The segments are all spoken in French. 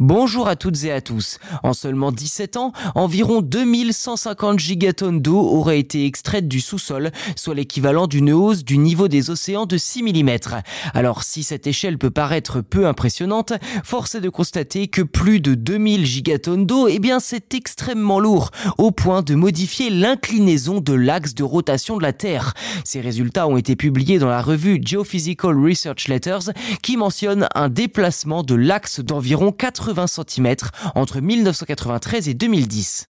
Bonjour à toutes et à tous. En seulement 17 ans, environ 2150 gigatonnes d'eau auraient été extraites du sous-sol, soit l'équivalent d'une hausse du niveau des océans de 6 mm. Alors si cette échelle peut paraître peu impressionnante, force est de constater que plus de 2000 gigatonnes d'eau, eh bien c'est extrêmement lourd, au point de modifier l'inclinaison de l'axe de rotation de la Terre. Ces résultats ont été publiés dans la revue Geophysical Research Letters, qui mentionne un déplacement de l'axe d'environ 4 80 cm entre 1993 et 2010.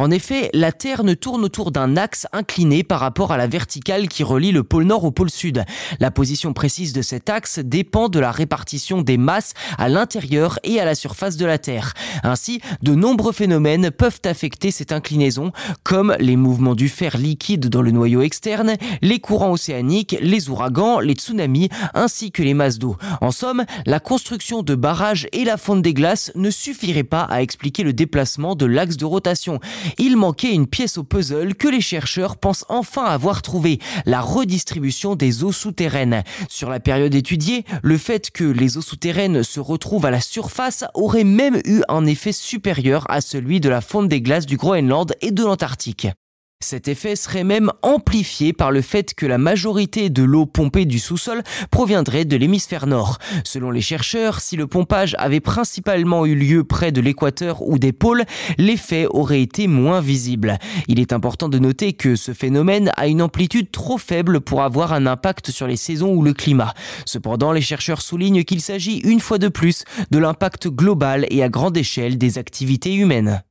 En effet, la Terre ne tourne autour d'un axe incliné par rapport à la verticale qui relie le pôle nord au pôle sud. La position précise de cet axe dépend de la répartition des masses à l'intérieur et à la surface de la Terre. Ainsi, de nombreux phénomènes peuvent affecter cette inclinaison, comme les mouvements du fer liquide dans le noyau externe, les courants océaniques, les ouragans, les tsunamis, ainsi que les masses d'eau. En somme, la construction de barrages et la fonte des glaces ne suffirait pas à expliquer le déplacement de l'axe de rotation il manquait une pièce au puzzle que les chercheurs pensent enfin avoir trouvé, la redistribution des eaux souterraines. Sur la période étudiée, le fait que les eaux souterraines se retrouvent à la surface aurait même eu un effet supérieur à celui de la fonte des glaces du Groenland et de l'Antarctique. Cet effet serait même amplifié par le fait que la majorité de l'eau pompée du sous-sol proviendrait de l'hémisphère nord. Selon les chercheurs, si le pompage avait principalement eu lieu près de l'équateur ou des pôles, l'effet aurait été moins visible. Il est important de noter que ce phénomène a une amplitude trop faible pour avoir un impact sur les saisons ou le climat. Cependant, les chercheurs soulignent qu'il s'agit une fois de plus de l'impact global et à grande échelle des activités humaines.